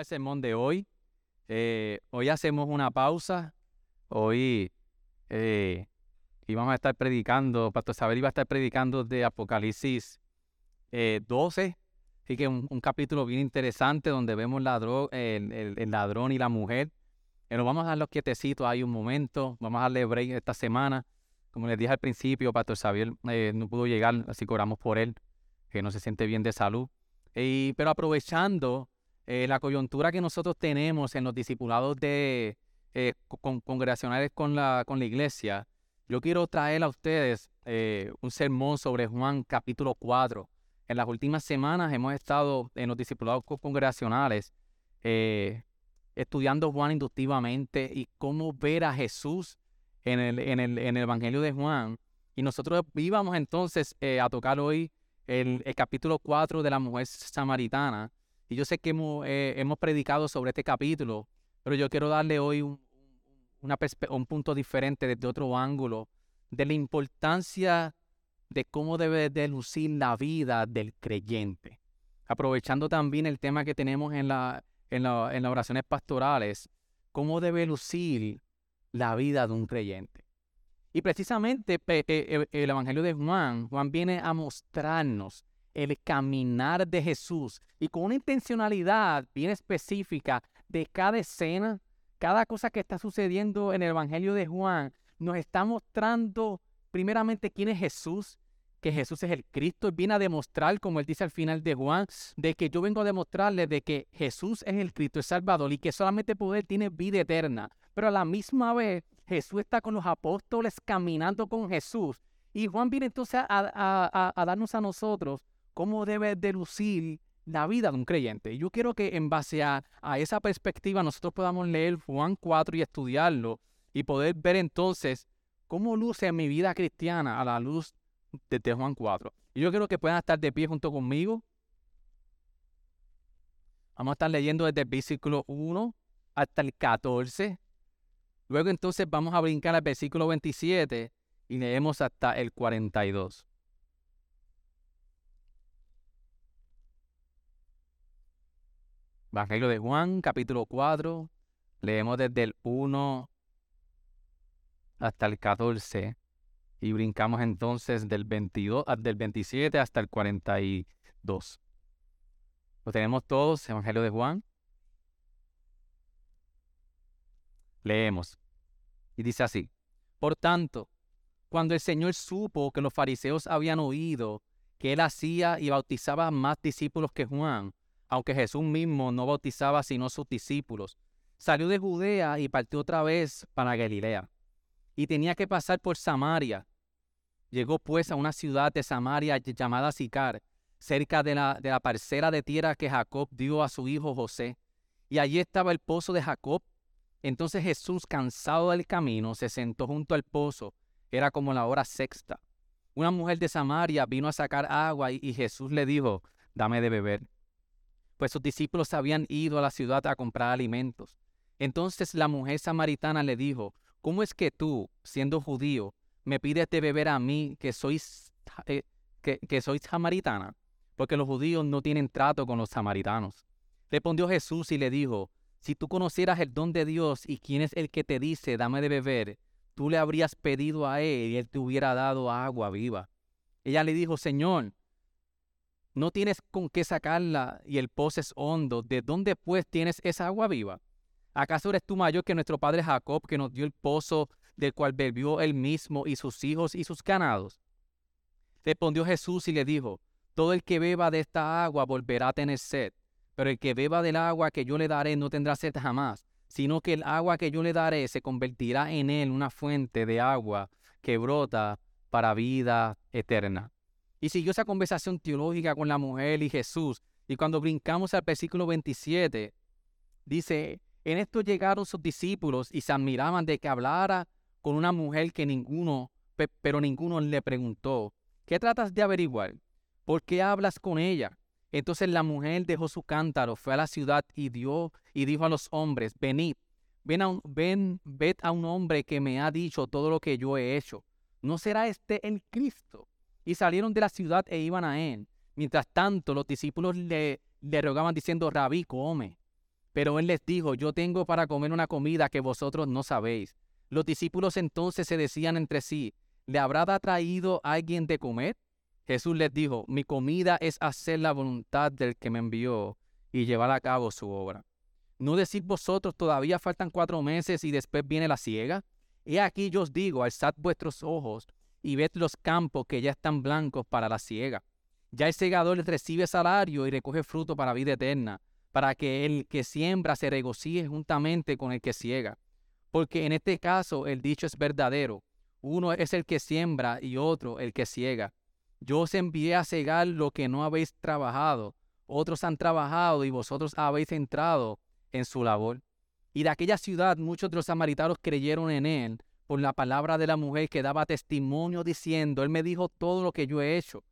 Al sermón de hoy. Eh, hoy hacemos una pausa. Hoy eh, íbamos a estar predicando, Pastor Saber iba a estar predicando de Apocalipsis eh, 12. Así que un, capítulo bien interesante donde vemos el, el, el, ladrón y la mujer. Eh, nos vamos a dar los quietecitos ahí un momento. Vamos a darle break esta semana. Como les dije al principio, Pastor Xavier eh, no pudo llegar, así que oramos por él, que no se siente bien de salud. Y, pero aprovechando eh, la coyuntura que nosotros tenemos en los discipulados de eh, con, congregacionales con la, con la iglesia, yo quiero traer a ustedes eh, un sermón sobre Juan capítulo 4. En las últimas semanas hemos estado en los discipulados congregacionales estudiando Juan inductivamente y cómo ver a Jesús en el, en el, en el Evangelio de Juan. Y nosotros íbamos entonces a tocar hoy el, el capítulo 4 de la mujer samaritana. Y yo sé que hemos, eh, hemos, predicado sobre este capítulo, pero yo quiero darle hoy un, punto diferente desde otro ángulo de la importancia de cómo debe de lucir la vida del creyente. Aprovechando también el tema que tenemos en, en, la, en las oraciones pastorales, cómo debe lucir la vida de un creyente. Y precisamente el Evangelio de Juan, Juan viene a mostrarnos el caminar de Jesús y con una intencionalidad bien específica de cada escena, cada cosa que está sucediendo en el Evangelio de Juan, nos está mostrando primeramente quién es Jesús, que Jesús es el Cristo, y viene a demostrar, como él dice al final de Juan, de que yo vengo a demostrarle de que Jesús es el Cristo, el Salvador, y que solamente poder tiene vida eterna. Pero a la misma vez, Jesús está con los apóstoles caminando con Jesús. Y Juan viene entonces a darnos a nosotros cómo debe de lucir la vida de un creyente. Yo quiero que en base a, esa perspectiva nosotros podamos leer Juan 4 y estudiarlo y poder ver entonces cómo luce mi vida cristiana a la luz de Juan 4. Y yo quiero que puedan estar de pie junto conmigo. Vamos a estar leyendo desde el versículo 1 hasta el 14. Luego entonces vamos a brincar al versículo 27 y leemos hasta el 42. Evangelio de Juan, capítulo 4, leemos desde el 1 hasta el 14 y brincamos entonces del, 22, del 27 hasta el 42. Lo tenemos todos, Evangelio de Juan. Leemos. Y dice así, por tanto, cuando el Señor supo que los fariseos habían oído que él hacía y bautizaba más discípulos que Juan, aunque Jesús mismo no bautizaba sino sus discípulos. Salió de Judea y partió otra vez para Galilea. Y tenía que pasar por Samaria. Llegó pues a una ciudad de Samaria llamada Sicar, cerca de la, de la parcela de tierra que Jacob dio a su hijo José. Y allí estaba el pozo de Jacob. Entonces Jesús, cansado del camino, se sentó junto al pozo. Era como la hora sexta. Una mujer de Samaria vino a sacar agua y Jesús le dijo, dame de beber pues sus discípulos habían ido a la ciudad a comprar alimentos. Entonces la mujer samaritana le dijo, ¿cómo es que tú, siendo judío, me pides de beber a mí que sois, eh, que, que sois samaritana? Porque los judíos no tienen trato con los samaritanos. Respondió Jesús y le dijo, si tú conocieras el don de Dios y quién es el que te dice, dame de beber, tú le habrías pedido a él y él te hubiera dado agua viva. Ella le dijo, Señor, no tienes con qué sacarla y el pozo es hondo. ¿De dónde pues tienes esa agua viva? ¿Acaso eres tú mayor que nuestro padre Jacob, que nos dio el pozo del cual bebió él mismo y sus hijos y sus ganados? Respondió Jesús y le dijo, Todo el que beba de esta agua volverá a tener sed, pero el que beba del agua que yo le daré no tendrá sed jamás, sino que el agua que yo le daré se convertirá en él una fuente de agua que brota para vida eterna. Y siguió esa conversación teológica con la mujer y Jesús. Y cuando brincamos al versículo 27, Dice, en esto llegaron sus discípulos y se admiraban de que hablara con una mujer que ninguno, pero ninguno le preguntó, ¿qué tratas de averiguar? ¿Por qué hablas con ella? Entonces la mujer dejó su cántaro, fue a la ciudad y dio y dijo a los hombres, venid, ven, a un, ven, ved a un hombre que me ha dicho todo lo que yo he hecho. ¿No será este el Cristo? Y salieron de la ciudad e iban a él. Mientras tanto, los discípulos le, le rogaban diciendo, Rabí, come. Pero él les dijo, yo tengo para comer una comida que vosotros no sabéis. Los discípulos entonces se decían entre sí, ¿le habrá traído alguien de comer? Jesús les dijo, mi comida es hacer la voluntad del que me envió y llevar a cabo su obra. ¿No decís vosotros todavía faltan cuatro meses y después viene la siega? He aquí yo os digo, alzad vuestros ojos y ved los campos que ya están blancos para la siega. Ya el segador recibe salario y recoge fruto para vida eterna, para que el que siembra se regocije juntamente con el que ciega. Porque en este caso el dicho es verdadero. Uno es el que siembra y otro el que ciega. Yo os envié a cegar lo que no habéis trabajado. Otros han trabajado y vosotros habéis entrado en su labor. Y de aquella ciudad muchos de los samaritanos creyeron en él por la palabra de la mujer que daba testimonio diciendo, Él me dijo todo lo que yo he hecho.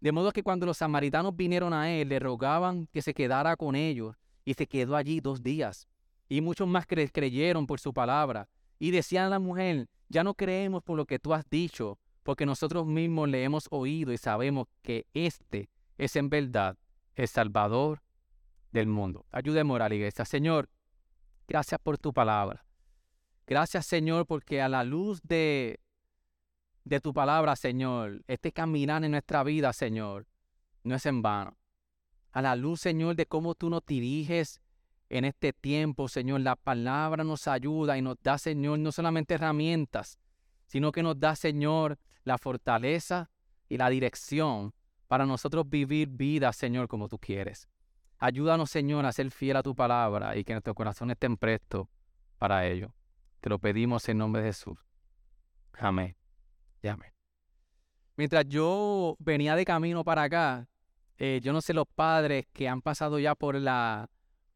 De modo que cuando los samaritanos vinieron a él, le rogaban que se quedara con ellos, y se quedó allí dos días. Y muchos más creyeron por su palabra. Y decían a la mujer, ya no creemos por lo que tú has dicho, porque nosotros mismos le hemos oído y sabemos que este es en verdad el Salvador del mundo. Ayúdeme a la iglesia. Señor, gracias por tu palabra. Gracias, Señor, porque a la luz de, de tu palabra, Señor, este caminar en nuestra vida, Señor, no es en vano. A la luz, Señor, de cómo tú nos diriges en este tiempo, Señor, la palabra nos ayuda y nos da, Señor, no solamente herramientas, sino que nos da, Señor, la fortaleza y la dirección para nosotros vivir vida, Señor, como tú quieres. Ayúdanos, Señor, a ser fiel a tu palabra y que nuestro corazón esté presto para ello. Te lo pedimos en nombre de Jesús. Amén. Amén. Mientras yo venía de camino para acá, eh, yo no sé los padres que han pasado ya por la,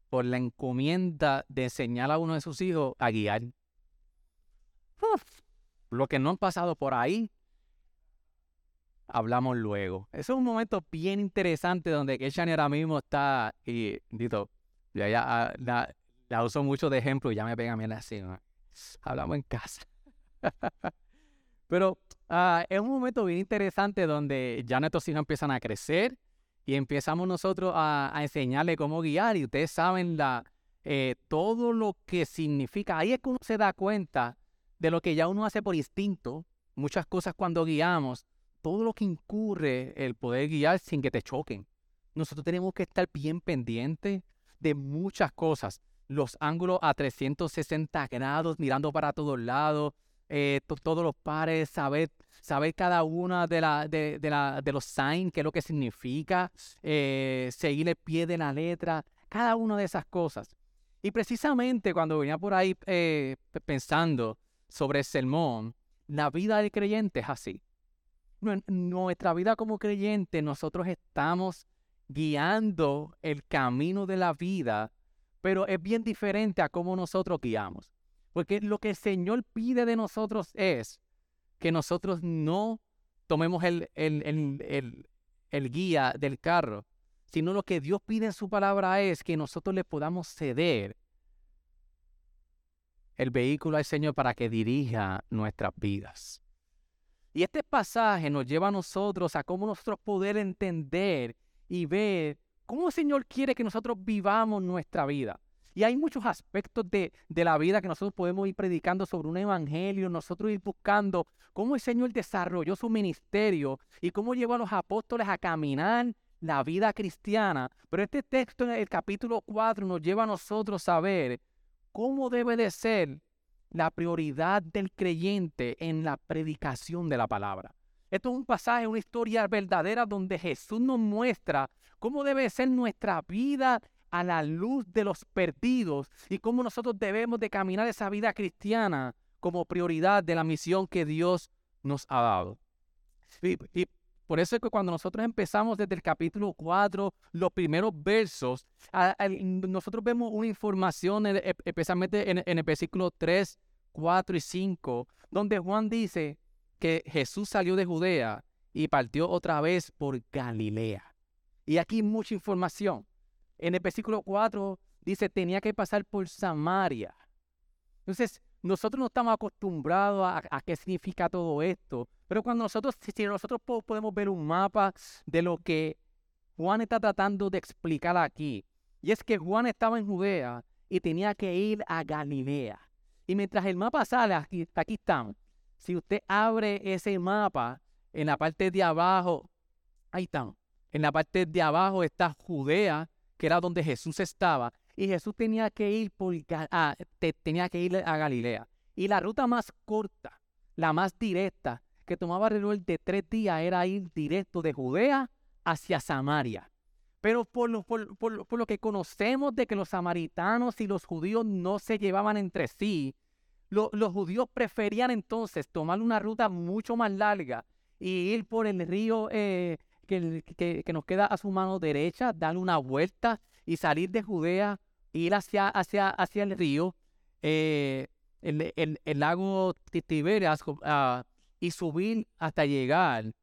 por la encomienda de enseñar a uno de sus hijos a guiar. Lo que no han pasado por ahí, hablamos luego. Eso es un momento bien interesante donde Keshan ahora mismo está, y dito, ya, ah, la, uso mucho de ejemplo y ya me pega a mí así, hablamos en casa. Pero ah, es un momento bien interesante donde ya nuestros hijos empiezan a crecer y empezamos nosotros a, a enseñarle cómo guiar y ustedes saben la, eh, todo lo que significa. Ahí es que uno se da cuenta de lo que ya uno hace por instinto. Muchas cosas cuando guiamos, todo lo que incurre el poder guiar sin que te choquen. Nosotros tenemos que estar bien pendientes de muchas cosas. Los ángulos a 360 grados, mirando para todos lados, eh, todos los pares, saber, saber cada una de, la, de, la, de los signs, qué es lo que significa, eh, seguir el pie de la letra, cada una de esas cosas. Y precisamente cuando venía por ahí eh, pensando sobre el sermón, la vida del creyente es así nuestra vida como creyente, nosotros estamos guiando el camino de la vida, pero es bien diferente a cómo nosotros guiamos. Porque lo que el Señor pide de nosotros es que nosotros no tomemos el, el, el guía del carro, sino lo que Dios pide en su palabra es que nosotros le podamos ceder el vehículo al Señor para que dirija nuestras vidas. Y este pasaje nos lleva a nosotros a cómo nosotros poder entender y ver cómo el Señor quiere que nosotros vivamos nuestra vida. Y hay muchos aspectos de, de, la vida que nosotros podemos ir predicando sobre un evangelio, nosotros ir buscando cómo el Señor desarrolló su ministerio y cómo llevó a los apóstoles a caminar la vida cristiana. Pero este texto en el capítulo 4 nos lleva a nosotros a ver cómo debe de ser la prioridad del creyente en la predicación de la palabra. Esto es un pasaje, una historia verdadera donde Jesús nos muestra cómo debe ser nuestra vida a la luz de los perdidos y cómo nosotros debemos de caminar esa vida cristiana como prioridad de la misión que Dios nos ha dado. Y, Por eso es que cuando nosotros empezamos desde el capítulo 4, los primeros versos, nosotros vemos una información, especialmente en, en el versículo 3, 4 y 5, donde Juan dice que Jesús salió de Judea y partió otra vez por Galilea. Y aquí mucha información. En el versículo 4 dice, tenía que pasar por Samaria. Entonces, nosotros no estamos acostumbrados a, qué significa todo esto, pero cuando nosotros, si nosotros podemos ver un mapa de lo que Juan está tratando de explicar aquí, y es que Juan estaba en Judea y tenía que ir a Galilea. Y mientras el mapa sale, aquí, aquí estamos. Si usted abre ese mapa, en la parte de abajo, ahí están. En la parte de abajo está Judea, que era donde Jesús estaba, y Jesús tenía que ir por, ah, tenía que ir a Galilea. Y la ruta más corta, la más directa, que tomaba alrededor de tres días, era ir directo de Judea hacia Samaria. Pero por lo, por, lo que conocemos de que los samaritanos y los judíos no se llevaban entre sí, los judíos preferían entonces tomar una ruta mucho más larga y ir por el río eh, que, nos queda a su mano derecha, dar una vuelta y salir de Judea, ir hacia, hacia, hacia el río, eh, el, el, lago Tiberias y subir hasta llegar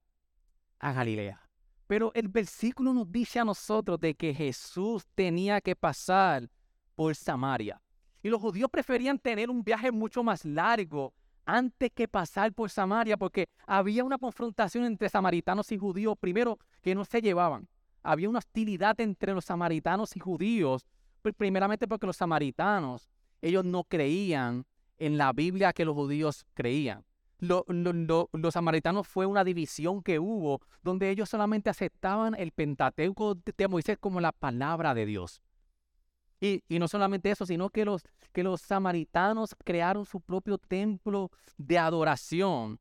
a Galilea. Pero el versículo nos dice a nosotros de que Jesús tenía que pasar por Samaria. Y los judíos preferían tener un viaje mucho más largo antes que pasar por Samaria, porque había una confrontación entre samaritanos y judíos, primero, que no se llevaban. Había una hostilidad entre los samaritanos y judíos, primeramente porque los samaritanos, ellos no creían en la Biblia que los judíos creían. los samaritanos fue una división que hubo donde ellos solamente aceptaban el Pentateuco de Moisés como la palabra de Dios. Y, no solamente eso, sino que los, que los samaritanos crearon su propio templo de adoración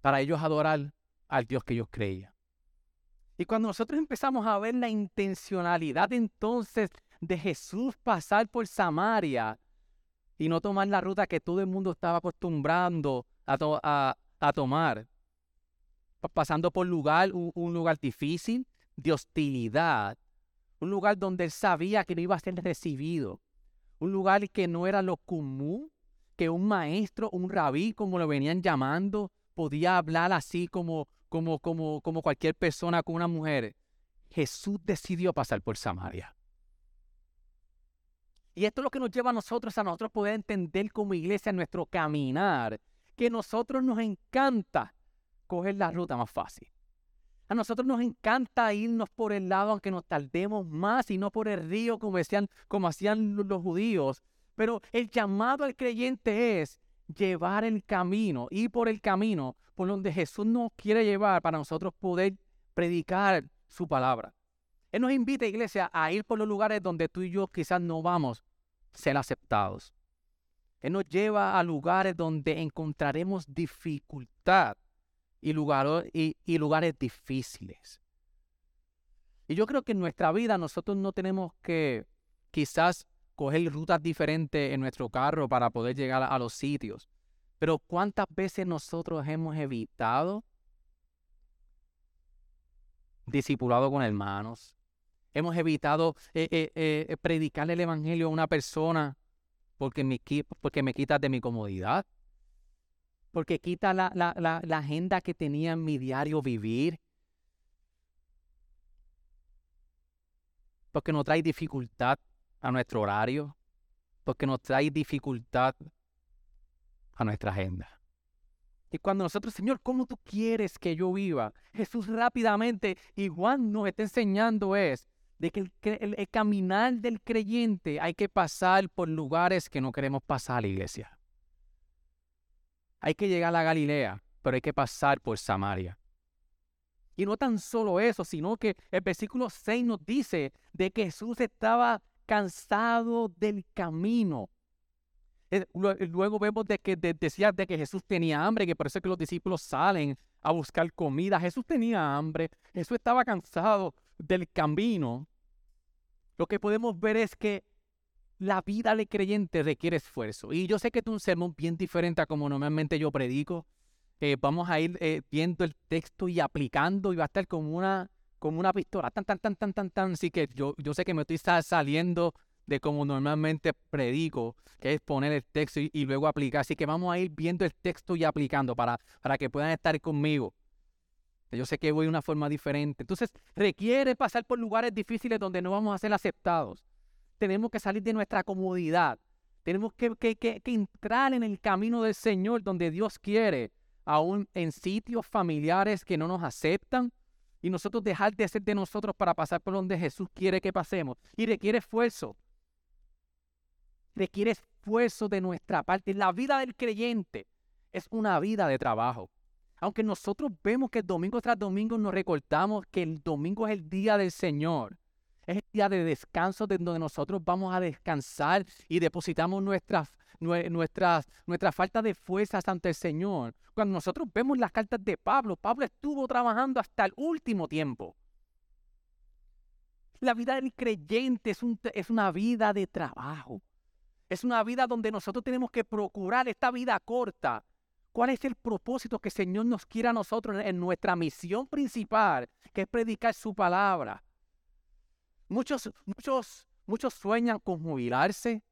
para ellos adorar al Dios que ellos creían. Y cuando nosotros empezamos a ver la intencionalidad entonces de Jesús pasar por Samaria y no tomar la ruta que todo el mundo estaba acostumbrando a, a, tomar, pasando por lugar, un lugar difícil, de hostilidad, un lugar donde él sabía que no iba a ser recibido, un lugar que no era lo común, que un maestro, un rabí, como lo venían llamando, podía hablar así como, como, como, como cualquier persona con una mujer. Jesús decidió pasar por Samaria. Y esto es lo que nos lleva a nosotros, a nosotros poder entender como iglesia nuestro caminar, que a nosotros nos encanta coger la ruta más fácil. A nosotros nos encanta irnos por el lado aunque nos tardemos más y no por el río como, como hacían los judíos. Pero el llamado al creyente es llevar el camino, ir por el camino por donde Jesús nos quiere llevar para nosotros poder predicar su palabra. Él nos invita, iglesia, a ir por los lugares donde tú y yo quizás no vamos a ser aceptados. Él nos lleva a lugares donde encontraremos dificultad y, y, lugares difíciles. Y yo creo que en nuestra vida nosotros no tenemos que quizás coger rutas diferentes en nuestro carro para poder llegar a los sitios. Pero ¿cuántas veces nosotros hemos evitado discipulado con hermanos? Hemos evitado eh, eh, eh, predicar el evangelio a una persona porque me, porque me quita de mi comodidad porque quita la, agenda que tenía en mi diario vivir, porque nos trae dificultad a nuestro horario, porque nos trae dificultad a nuestra agenda. Y cuando nosotros, Señor, ¿cómo tú quieres que yo viva? Jesús rápidamente, y nos está enseñando es de que el, el, caminar del creyente hay que pasar por lugares que no queremos pasar, iglesia. Hay que llegar a Galilea, pero hay que pasar por Samaria. Y no tan solo eso, sino que el versículo 6 nos dice de que Jesús estaba cansado del camino. Eh, luego vemos de que decía de que Jesús tenía hambre, que por eso que los discípulos salen a buscar comida. Jesús tenía hambre, Jesús estaba cansado del camino. Lo que podemos ver es que la vida de creyente requiere esfuerzo. Y yo sé que es un sermón bien diferente a como normalmente yo predico. vamos a ir eh, viendo el texto y aplicando y va a estar como una, como una pistola, tan, tan, tan, tan, tan, tan. Así que yo, yo sé que me estoy saliendo de como normalmente predico, que es poner el texto y, luego aplicar. Así que vamos a ir viendo el texto y aplicando para, para que puedan estar conmigo. Yo sé que voy de una forma diferente. Entonces, requiere pasar por lugares difíciles donde no vamos a ser aceptados. Tenemos que salir de nuestra comodidad. Tenemos que, entrar en el camino del Señor donde Dios quiere aún en sitios familiares que no nos aceptan, y nosotros dejar de ser de nosotros para pasar por donde Jesús quiere que pasemos. Y requiere esfuerzo. Requiere esfuerzo de nuestra parte. La vida del creyente es una vida de trabajo. Aunque nosotros vemos que domingo tras domingo nos recortamos que el domingo es el día del Señor. Día de descanso de donde nosotros vamos a descansar y depositamos nuestra, nuestra, nuestra falta de fuerzas ante el Señor. Cuando nosotros vemos las cartas de Pablo, Pablo estuvo trabajando hasta el último tiempo. La vida del creyente es, es una vida de trabajo. Es una vida donde nosotros tenemos que procurar esta vida corta. ¿Cuál es el propósito que el Señor nos quiere a nosotros en nuestra misión principal, que es predicar su palabra? Muchos, muchos, muchos sueñan con jubilarse,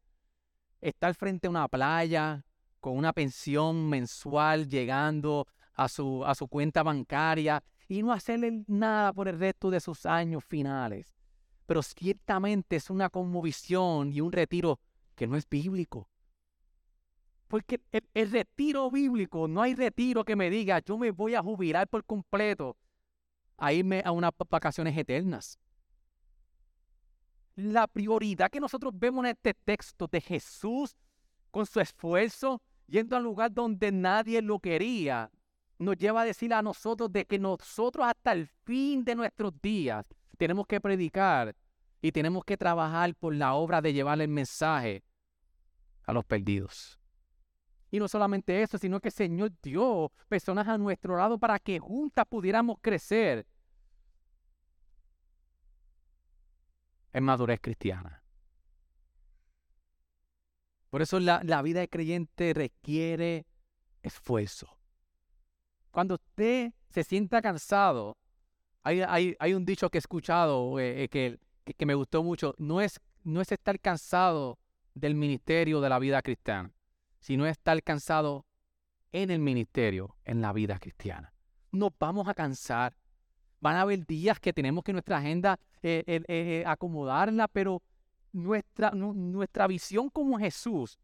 estar frente a una playa con una pensión mensual llegando a su, a su cuenta bancaria y no hacerle nada por el resto de sus años finales. Pero ciertamente es una conmovisión y un retiro que no es bíblico. Porque el, el, retiro bíblico, no hay retiro que me diga, yo me voy a jubilar por completo a irme a unas vacaciones eternas la prioridad que nosotros vemos en este texto de Jesús con su esfuerzo, yendo al lugar donde nadie lo quería, nos lleva a decir a nosotros de que nosotros hasta el fin de nuestros días tenemos que predicar y tenemos que trabajar por la obra de llevar el mensaje a los perdidos. Y no solamente eso, sino que el Señor dio personas a nuestro lado para que juntas pudiéramos crecer en madurez cristiana. Por eso la, vida de creyente requiere esfuerzo. Cuando usted se sienta cansado, hay, hay, un dicho que he escuchado eh, eh, que, que, me gustó mucho, no es, no es estar cansado del ministerio de la vida cristiana, sino estar cansado en el ministerio, en la vida cristiana. Nos vamos a cansar, Van a haber días que tenemos que nuestra agenda eh, eh, acomodarla, pero nuestra, nuestra visión como Jesús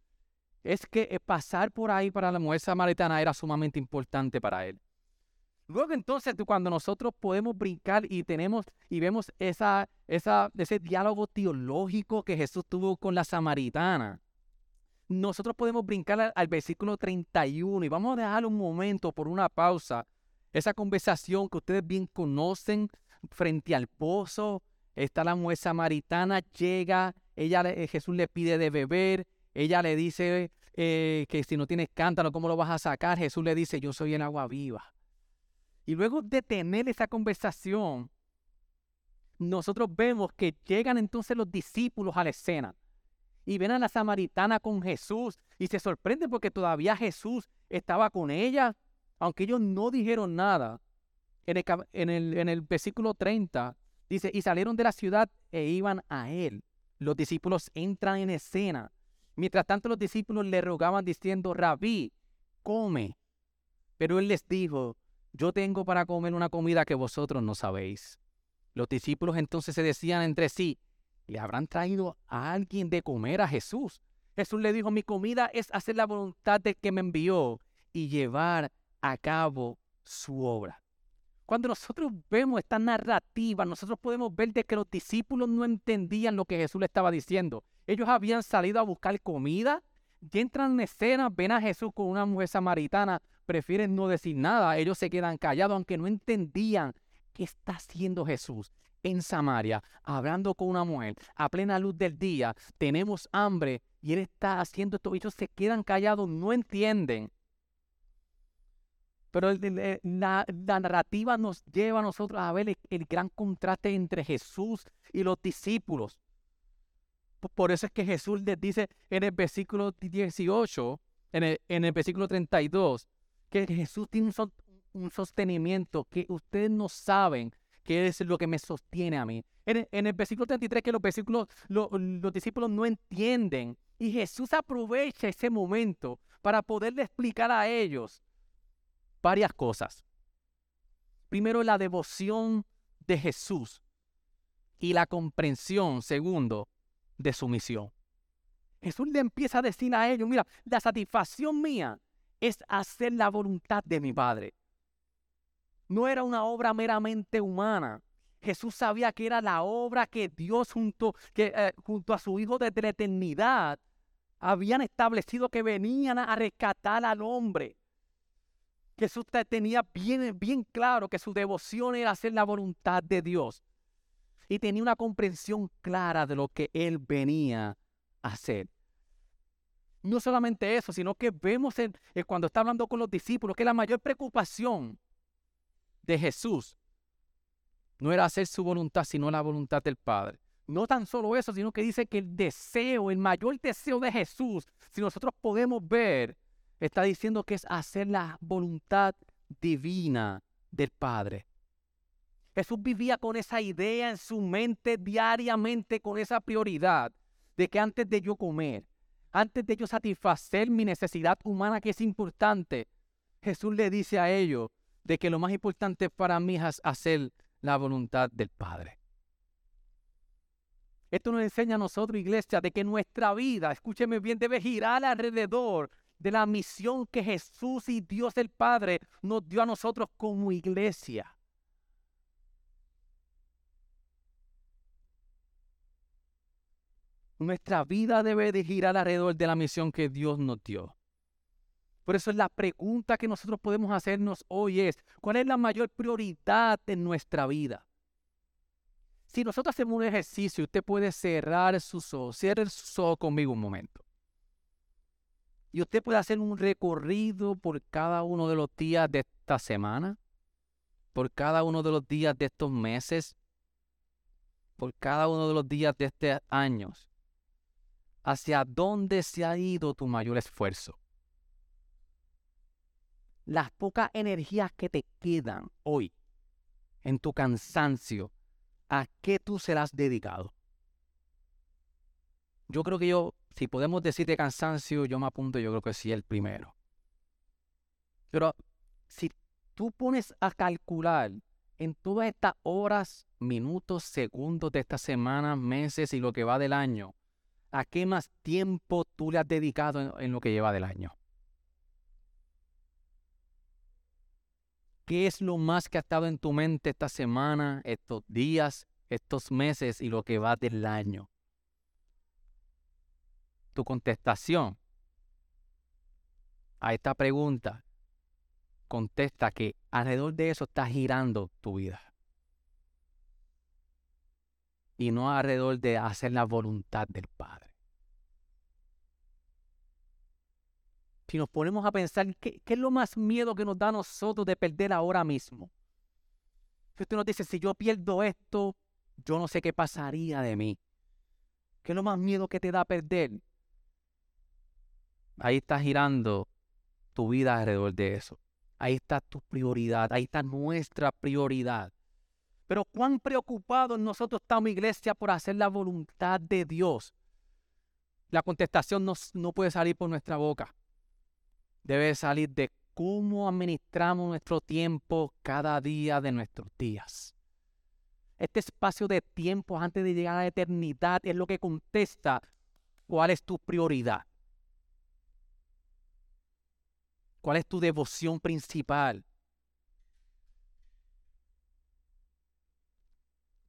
es que eh, pasar por ahí para la mujer samaritana era sumamente importante para él. Luego entonces cuando nosotros podemos brincar y tenemos y vemos esa, esa, ese diálogo teológico que Jesús tuvo con la samaritana, nosotros podemos brincar al, al versículo 31 y vamos a dejar un momento por una pausa esa conversación que ustedes bien conocen frente al pozo, está la mujer samaritana, llega, ella, eh, Jesús le pide de beber, ella le dice eh, que si no tienes cántaro, ¿cómo lo vas a sacar? Jesús le dice, yo soy el agua viva. Y luego de tener esa conversación, nosotros vemos que llegan entonces los discípulos a la escena y ven a la samaritana con Jesús y se sorprenden porque todavía Jesús estaba con ella aunque ellos no dijeron nada, en el, versículo 30 dice, y salieron de la ciudad e iban a él. Los discípulos entran en escena. Mientras tanto los discípulos le rogaban diciendo, rabí, come. Pero él les dijo, yo tengo para comer una comida que vosotros no sabéis. Los discípulos entonces se decían entre sí, ¿le habrán traído a alguien de comer a Jesús? Jesús le dijo, mi comida es hacer la voluntad del que me envió y llevar a cabo su obra. Cuando nosotros vemos esta narrativa, nosotros podemos ver de que los discípulos no entendían lo que Jesús le estaba diciendo. Ellos habían salido a buscar comida, y entran en escena, ven a Jesús con una mujer samaritana, prefieren no decir nada, ellos se quedan callados, aunque no entendían qué está haciendo Jesús en Samaria, hablando con una mujer a plena luz del día, tenemos hambre y él está haciendo esto, ellos se quedan callados, no entienden pero la, narrativa nos lleva a nosotros a ver el, gran contraste entre Jesús y los discípulos. Por eso es que Jesús les dice en el versículo 18, en el, en el versículo 32, que Jesús tiene un, sostenimiento que ustedes no saben qué es lo que me sostiene a mí. En, el versículo 33 que los versículos, los discípulos no entienden y Jesús aprovecha ese momento para poderle explicar a ellos varias cosas. Primero, la devoción de Jesús y la comprensión, segundo, de su misión. Jesús le empieza a decir a ellos, mira, la satisfacción mía es hacer la voluntad de mi Padre. No era una obra meramente humana. Jesús sabía que era la obra que Dios junto, que, eh, junto a su Hijo desde la eternidad habían establecido que venían a rescatar al hombre. Jesús tenía bien, bien claro que su devoción era hacer la voluntad de Dios. Y tenía una comprensión clara de lo que él venía a hacer. No solamente eso, sino que vemos en, cuando está hablando con los discípulos que la mayor preocupación de Jesús no era hacer su voluntad, sino la voluntad del Padre. No tan solo eso, sino que dice que el deseo, el mayor deseo de Jesús, si nosotros podemos ver, está diciendo que es hacer la voluntad divina del Padre. Jesús vivía con esa idea en su mente diariamente, con esa prioridad de que antes de yo comer, antes de yo satisfacer mi necesidad humana que es importante, Jesús le dice a ellos de que lo más importante para mí es hacer la voluntad del Padre. Esto nos enseña a nosotros, iglesia, de que nuestra vida, escúcheme bien, debe girar alrededor de la misión que Jesús y Dios el Padre nos dio a nosotros como iglesia. Nuestra vida debe de girar alrededor de la misión que Dios nos dio. Por eso la pregunta que nosotros podemos hacernos hoy es, ¿cuál es la mayor prioridad en nuestra vida? Si nosotros hacemos un ejercicio, usted puede cerrar sus ojos, cierre sus ojos conmigo un momento. Y usted puede hacer un recorrido por cada uno de los días de esta semana, por cada uno de los días de estos meses, por cada uno de los días de este año hacia dónde se ha ido tu mayor esfuerzo. Las pocas energías que te quedan hoy en tu cansancio, ¿a qué tú serás dedicado? Yo creo que yo, si podemos decir de cansancio, yo me apunto, yo creo que sí, el primero. Pero si tú pones a calcular en todas estas horas, minutos, segundos de esta semana, meses y lo que va del año, ¿a qué más tiempo tú le has dedicado en, lo que lleva del año? ¿Qué es lo más que ha estado en tu mente esta semana, estos días, estos meses y lo que va del año? Tu contestación a esta pregunta contesta que alrededor de eso está girando tu vida. Y no alrededor de hacer la voluntad del Padre. si nos ponemos a pensar, ¿qué, es lo más miedo que nos da a nosotros de perder ahora mismo? Si usted nos dice, si yo pierdo esto, yo no sé qué pasaría de mí. ¿Qué es lo más miedo que te da perder? Ahí está girando tu vida alrededor de eso. Ahí está tu prioridad, ahí está nuestra prioridad. Pero cuán preocupados nosotros estamos, iglesia, por hacer la voluntad de Dios. La contestación no, no puede salir por nuestra boca debe salir de cómo administramos nuestro tiempo cada día de nuestros días. Este espacio de tiempo antes de llegar a la eternidad es lo que contesta cuál es tu prioridad. ¿Cuál es tu devoción principal?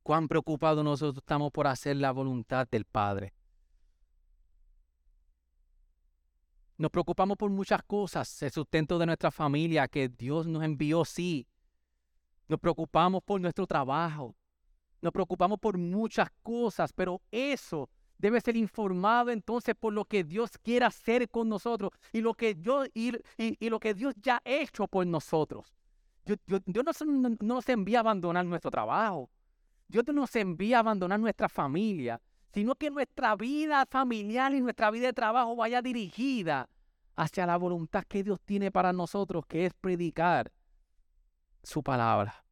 ¿Cuán preocupados nosotros estamos por hacer la voluntad del Padre? Nos preocupamos por muchas cosas, el sustento de nuestra familia que Dios nos envió, sí. Nos preocupamos por nuestro trabajo. Nos preocupamos por muchas cosas, pero eso debe ser informado entonces por lo que Dios quiere hacer con nosotros y lo que, yo, y, lo que Dios ya ha hecho por nosotros. Dios, no, no nos envía a abandonar nuestro trabajo. Dios no nos envía a abandonar nuestra familia sino que nuestra vida familiar y nuestra vida de trabajo vaya dirigida hacia la voluntad que Dios tiene para nosotros, que es predicar su palabra.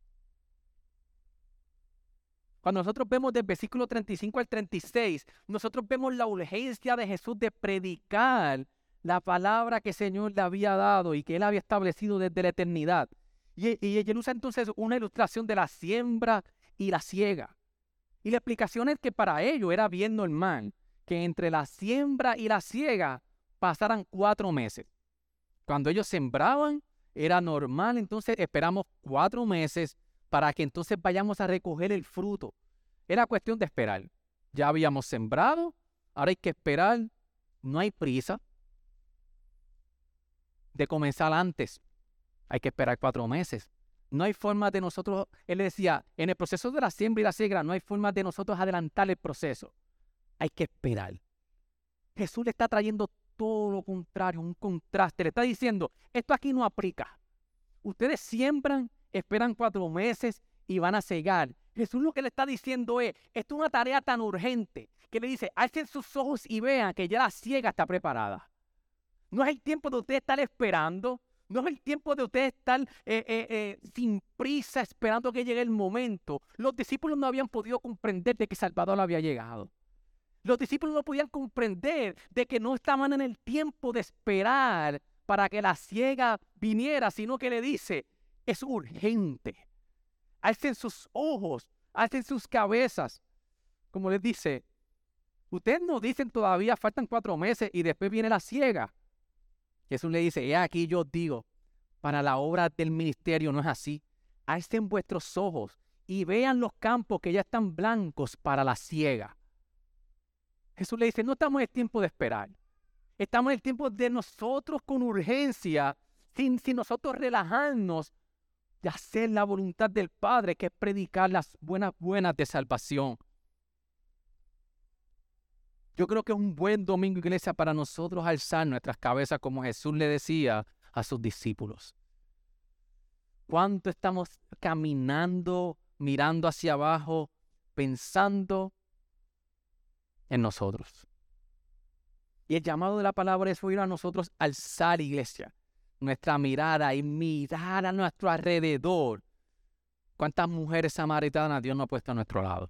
Cuando nosotros vemos del versículo 35 al 36, nosotros vemos la urgencia de Jesús de predicar la palabra que el Señor le había dado y que Él había establecido desde la eternidad. Y, y Él usa entonces una ilustración de la siembra y la siega. Y la explicación es que para ello era bien normal que entre la siembra y la siega pasaran cuatro meses. Cuando ellos sembraban, era normal, entonces esperamos cuatro meses para que entonces vayamos a recoger el fruto. Era cuestión de esperar. Ya habíamos sembrado, ahora hay que esperar, no hay prisa de comenzar antes. Hay que esperar cuatro meses. No hay forma de nosotros, él decía, en el proceso de la siembra y la siembra, no hay forma de nosotros adelantar el proceso. Hay que esperar. Jesús le está trayendo todo lo contrario, un contraste. Le está diciendo, esto aquí no aplica. Ustedes siembran, esperan cuatro meses y van a cegar. Jesús lo que le está diciendo es, esto es una tarea tan urgente que le dice, alcen sus ojos y vean que ya la ciega está preparada. No es el tiempo de usted estar esperando. No es el tiempo de usted estar eh, eh, eh, sin prisa esperando que llegue el momento. Los discípulos no habían podido comprender de que Salvador había llegado. Los discípulos no podían comprender de que no estaban en el tiempo de esperar para que la ciega viniera, sino que le dice, es urgente. Alcen sus ojos, alcen sus cabezas. Como les dice, ustedes no dicen todavía faltan cuatro meses y después viene la ciega. Jesús le dice, he aquí yo digo, para la obra del ministerio no es así. Alcen vuestros ojos y vean los campos que ya están blancos para la ciega. Jesús le dice, no estamos en el tiempo de esperar. Estamos en el tiempo de nosotros con urgencia, sin, sin nosotros relajarnos, de hacer la voluntad del Padre, que es predicar las buenas, buenas de salvación. Yo creo que es un buen domingo, iglesia, para nosotros alzar nuestras cabezas como Jesús le decía a sus discípulos. ¿Cuánto estamos caminando, mirando hacia abajo, pensando en nosotros. Y el llamado de la palabra es oír a nosotros alzar, iglesia, nuestra mirada y mirar a nuestro alrededor. ¿Cuántas mujeres samaritanas Dios nos ha puesto a nuestro lado?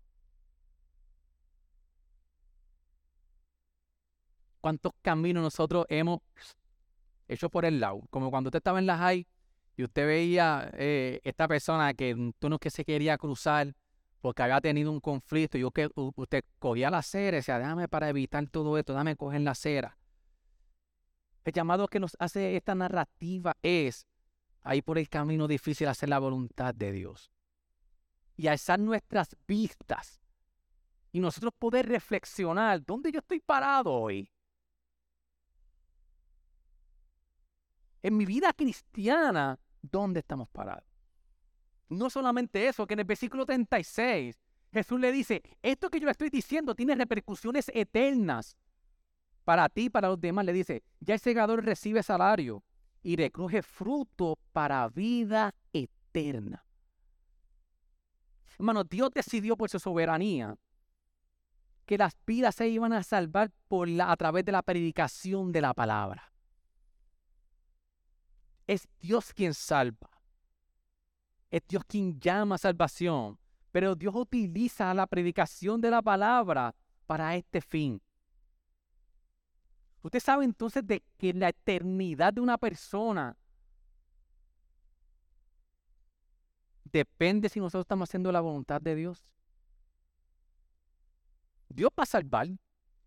¿Cuántos caminos nosotros hemos hecho por el lado? Como cuando usted estaba en la high y usted veía eh, esta persona que tú no que se quería cruzar porque había tenido un conflicto. Que usted cogía la acera y decía, déjame para evitar todo esto, déjame coger la acera. El llamado que nos hace esta narrativa es ahí por el camino difícil hacer la voluntad de Dios. Y alzar nuestras vistas. Y nosotros poder reflexionar, ¿dónde yo estoy parado hoy? En mi vida cristiana, ¿dónde estamos parados? No solamente eso, que en el versículo 36 Jesús le dice, esto que yo le estoy diciendo tiene repercusiones eternas para ti y para los demás. Le dice, ya el segador recibe salario y recoge fruto para vida eterna. Hermano, Dios decidió por su soberanía que las vidas se iban a salvar por la, a través de la predicación de la palabra. Es Dios quien salva. Es Dios quien llama a salvación. Pero Dios utiliza la predicación de la palabra para este fin. Usted sabe entonces de que la eternidad de una persona depende si nosotros estamos haciendo la voluntad de Dios. Dios va a salvar.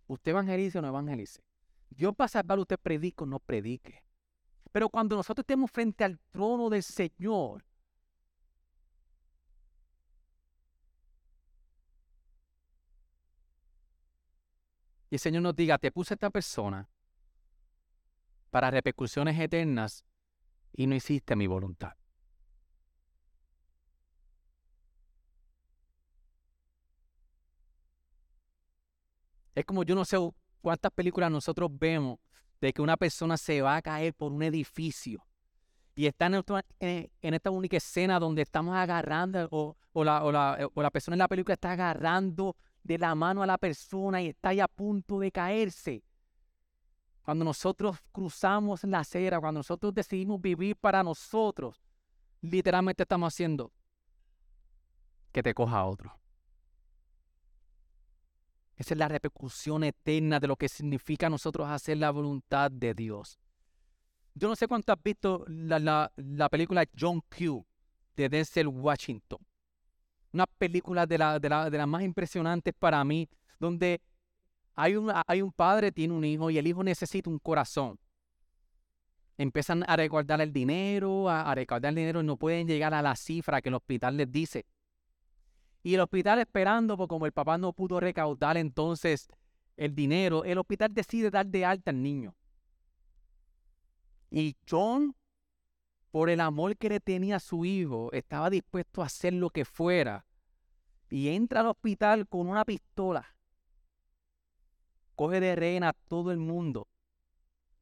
Usted evangelice o no evangelice. Dios va a salvar, usted predique o no predique. Pero cuando nosotros estemos frente al trono del Señor, y el Señor nos diga, te puse esta persona para repercusiones eternas y no hiciste mi voluntad. Es como yo no sé cuántas películas nosotros vemos de que una persona se va a caer por un edificio y está en, esta única escena donde estamos agarrando o, la, o, la, o la persona en la película está agarrando de la mano a la persona y está ahí a punto de caerse. cuando nosotros cruzamos la acera, cuando nosotros decidimos vivir para nosotros, literalmente estamos haciendo que te coja otro. Esa es la repercusión eterna de lo que significa nosotros hacer la voluntad de Dios. Yo no sé cuánto has visto la, película John Q de Denzel Washington. Una película de las de la, de más impresionantes para mí, donde hay un, hay un padre, tiene un hijo y el hijo necesita un corazón. Empiezan a recordar el dinero, a, a el dinero y no pueden llegar a la cifra que el hospital les dice. Y el hospital esperando, porque como el papá no pudo recaudar entonces el dinero, el hospital decide dar de alta al niño. Y John, por el amor que le tenía a su hijo, estaba dispuesto a hacer lo que fuera. Y entra al hospital con una pistola coge de reina a todo el mundo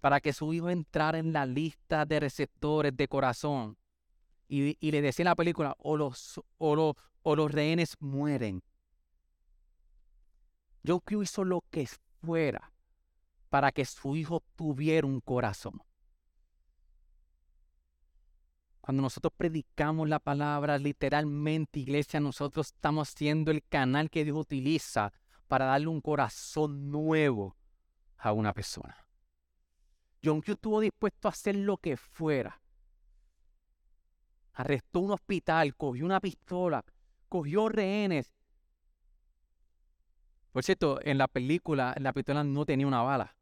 para que su hijo entrara en la lista de receptores de corazón. Y, le decía en la película, o los, o, o los rehenes mueren. John Q hizo lo que fuera para que su hijo tuviera un corazón. Cuando nosotros predicamos la palabra literalmente, iglesia, nosotros estamos siendo el canal que Dios utiliza para darle un corazón nuevo a una persona. John Q estuvo dispuesto a hacer lo que fuera. Arrestó un hospital, cogió una pistola, cogió rehenes. Por cierto, en la película la pistola no tenía una bala.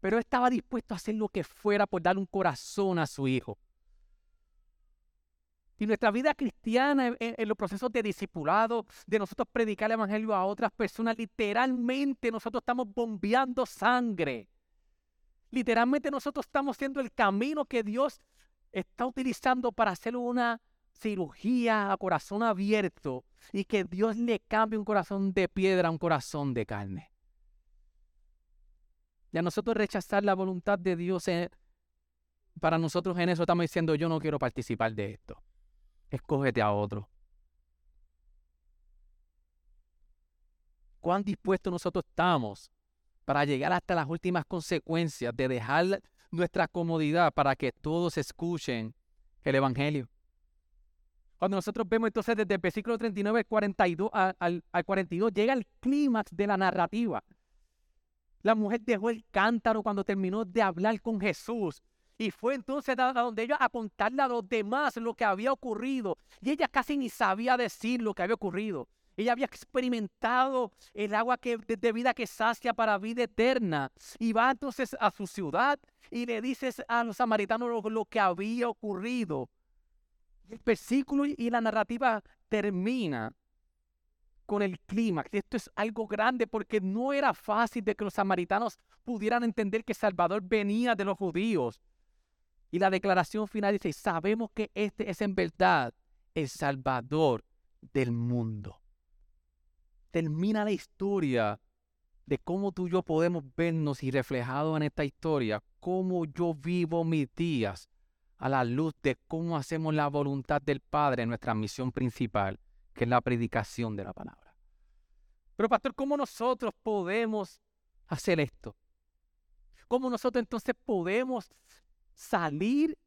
Pero estaba dispuesto a hacer lo que fuera por dar un corazón a su hijo. Y nuestra vida cristiana, en, los procesos de discipulado, de nosotros predicar el Evangelio a otras personas, literalmente nosotros estamos bombeando sangre. Literalmente nosotros estamos siendo el camino que Dios está utilizando para hacer una cirugía a corazón abierto y que Dios le cambie un corazón de piedra a un corazón de carne. Y a nosotros rechazar la voluntad de Dios, para nosotros en eso estamos diciendo yo no quiero participar de esto escógete a otro. ¿Cuán dispuestos nosotros estamos para llegar hasta las últimas consecuencias de dejar nuestra comodidad para que todos escuchen el Evangelio? Cuando nosotros vemos entonces desde el versículo 39 al 42, al, al 42 llega el clímax de la narrativa. La mujer dejó el cántaro cuando terminó de hablar con Jesús y fue entonces a donde ella a contarle a los demás lo que había ocurrido. Y ella casi ni sabía decir lo que había ocurrido. Ella había experimentado el agua que, de vida que sacia para vida eterna. Y va entonces a su ciudad y le dice a los samaritanos lo, que había ocurrido. El versículo y la narrativa termina con el clímax. Esto es algo grande porque no era fácil de que los samaritanos pudieran entender que Salvador venía de los judíos. Y la declaración final dice, sabemos que este es en verdad el Salvador del mundo. Termina la historia de cómo tú y yo podemos vernos y reflejados en esta historia, cómo yo vivo mis días a la luz de cómo hacemos la voluntad del Padre en nuestra misión principal, que es la predicación de la palabra. Pero pastor, ¿cómo nosotros podemos hacer esto? ¿Cómo nosotros entonces podemos salir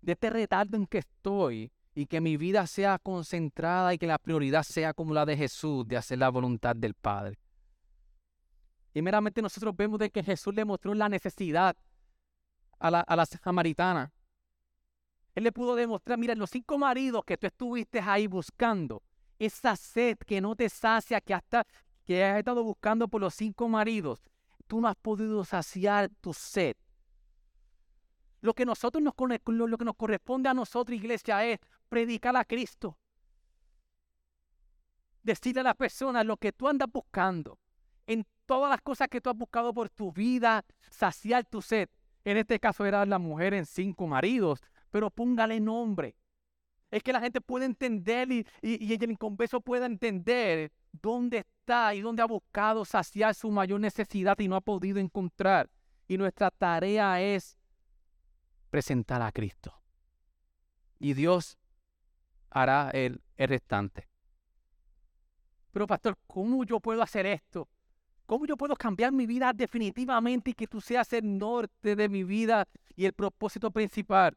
de este retardo en que estoy y que mi vida sea concentrada y que la prioridad sea como la de Jesús, de hacer la voluntad del Padre. Y meramente nosotros vemos de que Jesús le mostró la necesidad a la, a la samaritana. Él le pudo demostrar, mira, los cinco maridos que tú estuviste ahí buscando, esa sed que no te sacia, que hasta que has estado buscando por los cinco maridos, tú no has podido saciar tu sed. Lo que, nosotros nos, lo que nos corresponde a nosotros, iglesia, es predicar a Cristo. Decirle a las personas lo que tú andas buscando. En todas las cosas que tú has buscado por tu vida, saciar tu sed. En este caso era la mujer en cinco maridos, pero póngale nombre. Es que la gente puede entender y, y, el inconverso pueda entender dónde está y dónde ha buscado saciar su mayor necesidad y no ha podido encontrar. Y nuestra tarea es presentar a Cristo. Y Dios hará el, restante. Pero pastor, ¿cómo yo puedo hacer esto? ¿Cómo yo puedo cambiar mi vida definitivamente y que tú seas el norte de mi vida y el propósito principal?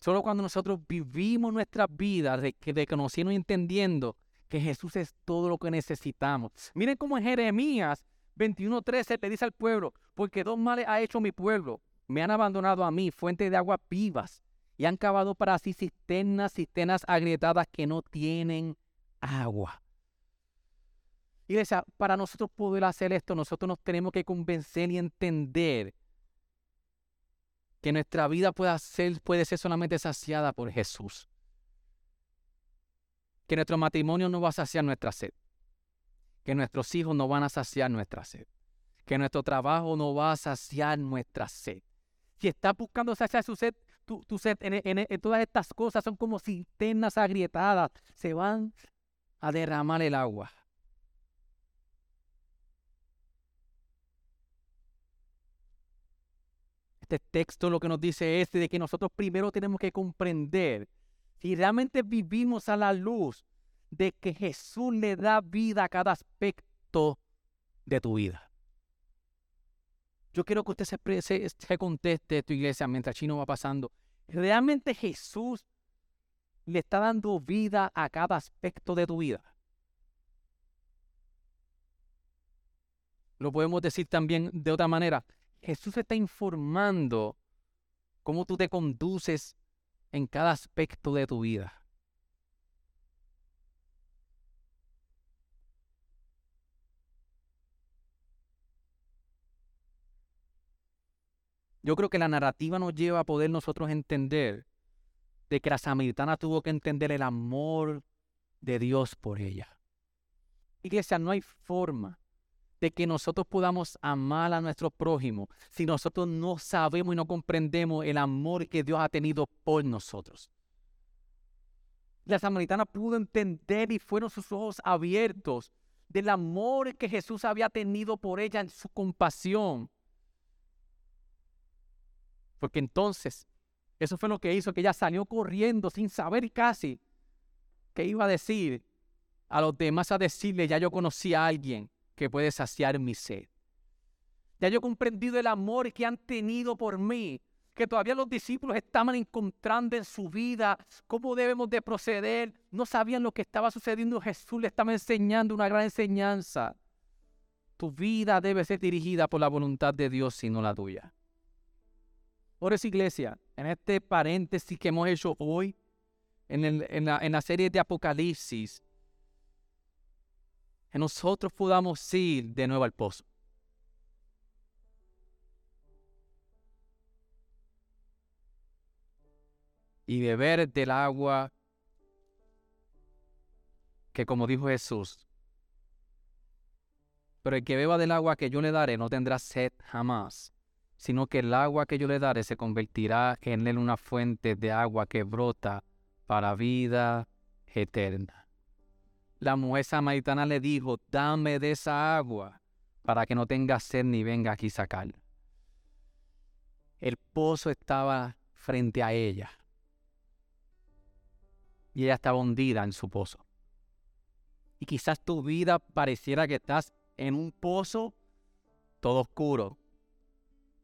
Solo cuando nosotros vivimos nuestra vida reconociendo y entendiendo que Jesús es todo lo que necesitamos. Miren cómo en Jeremías 21:13 le dice al pueblo, porque dos males ha hecho mi pueblo. Me han abandonado a mí, fuente de aguas vivas, y han cavado para sí cisternas, cisternas agrietadas que no tienen agua. Iglesia, para nosotros poder hacer esto, nosotros nos tenemos que convencer y entender que nuestra vida puede ser, puede ser solamente saciada por Jesús. Que nuestro matrimonio no va a saciar nuestra sed. Que nuestros hijos no van a saciar nuestra sed. Que nuestro trabajo no va a saciar nuestra sed. Si estás buscando saciar su sed, tu, sed en, todas estas cosas son como cisternas agrietadas. Se van a derramar el agua. Este texto lo que nos dice es de que nosotros primero tenemos que comprender si realmente vivimos a la luz de que Jesús le da vida a cada aspecto de tu vida. Yo quiero que usted se, se, conteste tu iglesia mientras Chino va pasando. ¿Realmente Jesús le está dando vida a cada aspecto de tu vida? Lo podemos decir también de otra manera. Jesús está informando cómo tú te conduces en cada aspecto de tu vida. Yo creo que la narrativa nos lleva a poder nosotros entender de que la samaritana tuvo que entender el amor de Dios por ella. Iglesia, no hay forma de que nosotros podamos amar a nuestro prójimo si nosotros no sabemos y no comprendemos el amor que Dios ha tenido por nosotros. La samaritana pudo entender y fueron sus ojos abiertos del amor que Jesús había tenido por ella en su compasión. Porque entonces, eso fue lo que hizo que ella salió corriendo sin saber casi qué iba a decir a los demás a decirle, ya yo conocí a alguien que puede saciar mi sed. Ya yo he comprendido el amor que han tenido por mí, que todavía los discípulos estaban encontrando en su vida cómo debemos de proceder. No sabían lo que estaba sucediendo. Jesús le estaba enseñando una gran enseñanza. Tu vida debe ser dirigida por la voluntad de Dios y no la tuya. Por eso, iglesia, en este paréntesis que hemos hecho hoy, en, la, en la serie de Apocalipsis, que nosotros podamos ir de nuevo al pozo. Y beber del agua que como dijo Jesús, pero el que beba del agua que yo le daré no tendrá sed jamás, sino que el agua que yo le daré se convertirá en él una fuente de agua que brota para vida eterna la mujer samaritana le dijo, dame de esa agua para que no tenga sed ni venga aquí a sacarla. El pozo estaba frente a ella y ella estaba hundida en su pozo. Y quizás tu vida pareciera que estás en un pozo todo oscuro,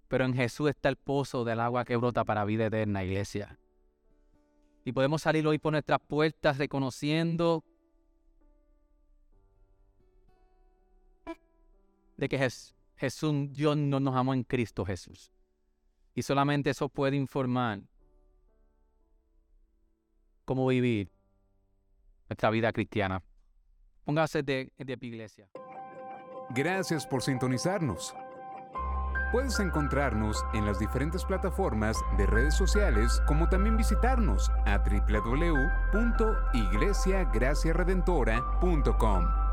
pero en Jesús está el pozo del agua que brota para vida eterna, iglesia. Y podemos salir hoy por nuestras puertas reconociendo de que Jesús, Dios no nos amó en Cristo Jesús. Y solamente eso puede informar cómo vivir nuestra vida cristiana. Póngase de, de iglesia. Gracias por sintonizarnos. Puedes encontrarnos en las diferentes plataformas de redes sociales, como también visitarnos a www.iglesiagraciaredentora.com.